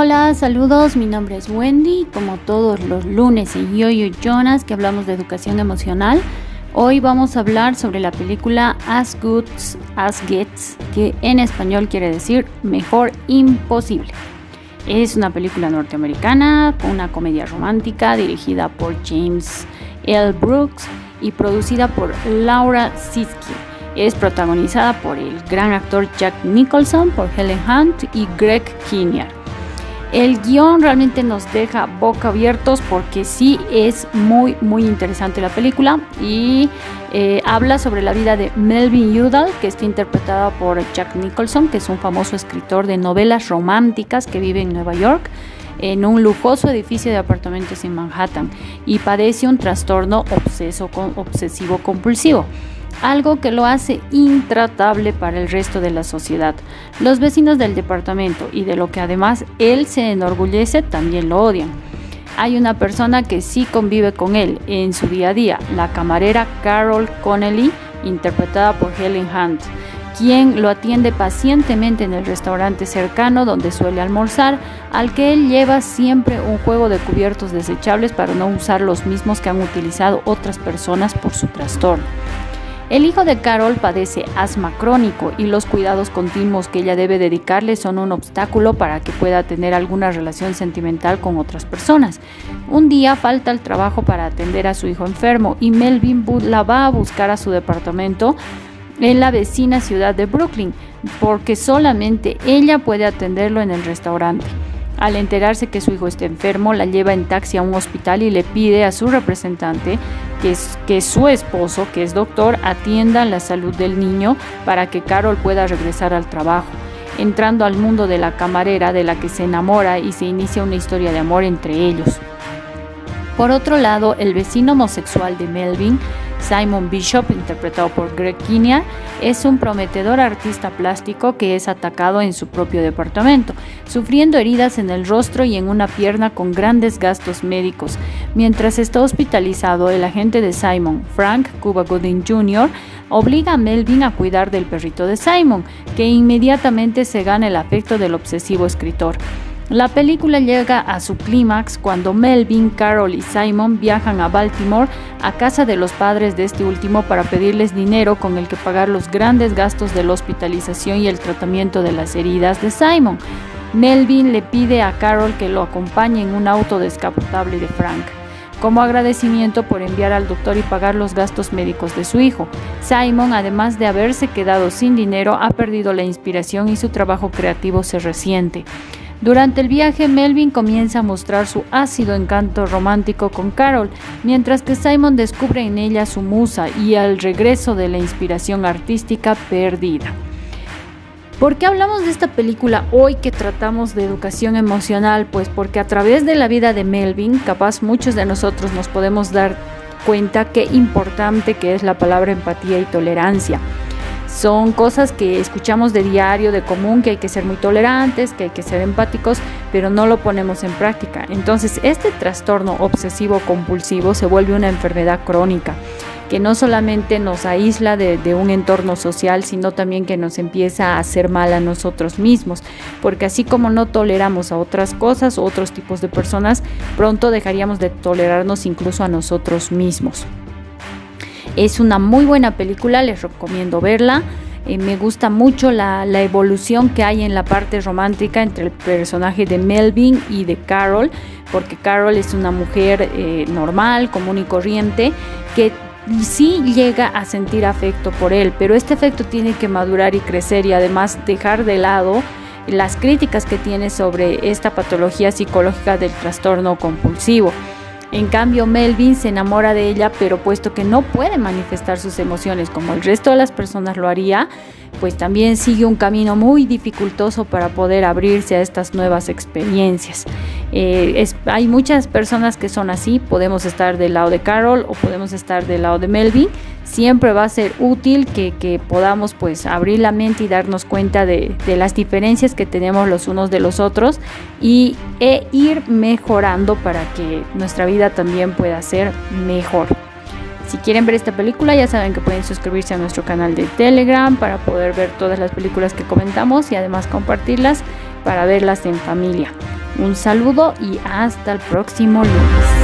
Hola, saludos, mi nombre es Wendy, como todos los lunes en Yo Yo Jonas que hablamos de educación emocional. Hoy vamos a hablar sobre la película As Good As Gets, que en español quiere decir Mejor Imposible. Es una película norteamericana una comedia romántica dirigida por James L. Brooks y producida por Laura Siski. Es protagonizada por el gran actor Jack Nicholson, por Helen Hunt y Greg Kinnear. El guion realmente nos deja boca abiertos porque sí es muy muy interesante la película y eh, habla sobre la vida de Melvin Udall que está interpretada por Jack Nicholson que es un famoso escritor de novelas románticas que vive en Nueva York en un lujoso edificio de apartamentos en Manhattan y padece un trastorno obsesivo compulsivo algo que lo hace intratable para el resto de la sociedad. Los vecinos del departamento y de lo que además él se enorgullece también lo odian. Hay una persona que sí convive con él en su día a día, la camarera Carol Connelly, interpretada por Helen Hunt, quien lo atiende pacientemente en el restaurante cercano donde suele almorzar, al que él lleva siempre un juego de cubiertos desechables para no usar los mismos que han utilizado otras personas por su trastorno. El hijo de Carol padece asma crónico y los cuidados continuos que ella debe dedicarle son un obstáculo para que pueda tener alguna relación sentimental con otras personas. Un día falta el trabajo para atender a su hijo enfermo y Melvin la va a buscar a su departamento en la vecina ciudad de Brooklyn, porque solamente ella puede atenderlo en el restaurante. Al enterarse que su hijo está enfermo, la lleva en taxi a un hospital y le pide a su representante que, que su esposo, que es doctor, atienda la salud del niño para que Carol pueda regresar al trabajo, entrando al mundo de la camarera de la que se enamora y se inicia una historia de amor entre ellos. Por otro lado, el vecino homosexual de Melvin Simon Bishop, interpretado por Greg Kinnear, es un prometedor artista plástico que es atacado en su propio departamento, sufriendo heridas en el rostro y en una pierna con grandes gastos médicos. Mientras está hospitalizado, el agente de Simon, Frank Cuba Gooding Jr., obliga a Melvin a cuidar del perrito de Simon, que inmediatamente se gana el afecto del obsesivo escritor. La película llega a su clímax cuando Melvin, Carol y Simon viajan a Baltimore a casa de los padres de este último para pedirles dinero con el que pagar los grandes gastos de la hospitalización y el tratamiento de las heridas de Simon. Melvin le pide a Carol que lo acompañe en un auto descapotable de Frank como agradecimiento por enviar al doctor y pagar los gastos médicos de su hijo. Simon, además de haberse quedado sin dinero, ha perdido la inspiración y su trabajo creativo se resiente. Durante el viaje, Melvin comienza a mostrar su ácido encanto romántico con Carol, mientras que Simon descubre en ella su musa y el regreso de la inspiración artística perdida. ¿Por qué hablamos de esta película hoy que tratamos de educación emocional? Pues porque a través de la vida de Melvin, capaz muchos de nosotros nos podemos dar cuenta qué importante que es la palabra empatía y tolerancia. Son cosas que escuchamos de diario, de común, que hay que ser muy tolerantes, que hay que ser empáticos, pero no lo ponemos en práctica. Entonces, este trastorno obsesivo compulsivo se vuelve una enfermedad crónica que no solamente nos aísla de, un entorno social, sino también que nos empieza a hacer mal a nosotros mismos, porque así como no toleramos a otras cosas otros tipos de personas, pronto dejaríamos de tolerarnos incluso a nosotros mismos. Es una muy buena película, les recomiendo verla. Eh, me gusta mucho la, evolución que hay en la parte romántica entre el personaje de Melvin y de Carol, porque Carol es una mujer eh, normal, común y corriente, que sí llega a sentir afecto por él, pero este afecto tiene que madurar y crecer y además dejar de lado las críticas que tiene sobre esta patología psicológica del trastorno compulsivo. En cambio, Melvin se enamora de ella, pero puesto que no puede manifestar sus emociones como el resto de las personas lo haría, pues también sigue un camino muy dificultoso para poder abrirse a estas nuevas experiencias. Eh, hay muchas personas que son así, podemos estar del lado de Carol o podemos estar del lado de Melvin. Siempre va a ser útil que, podamos pues abrir la mente y darnos cuenta de, las diferencias que tenemos los unos de los otros y, e ir mejorando para que nuestra vida también pueda ser mejor. Si quieren ver esta película, ya saben que pueden suscribirse a nuestro canal de Telegram para poder ver todas las películas que comentamos y además compartirlas para verlas en familia. Un saludo y hasta el próximo lunes.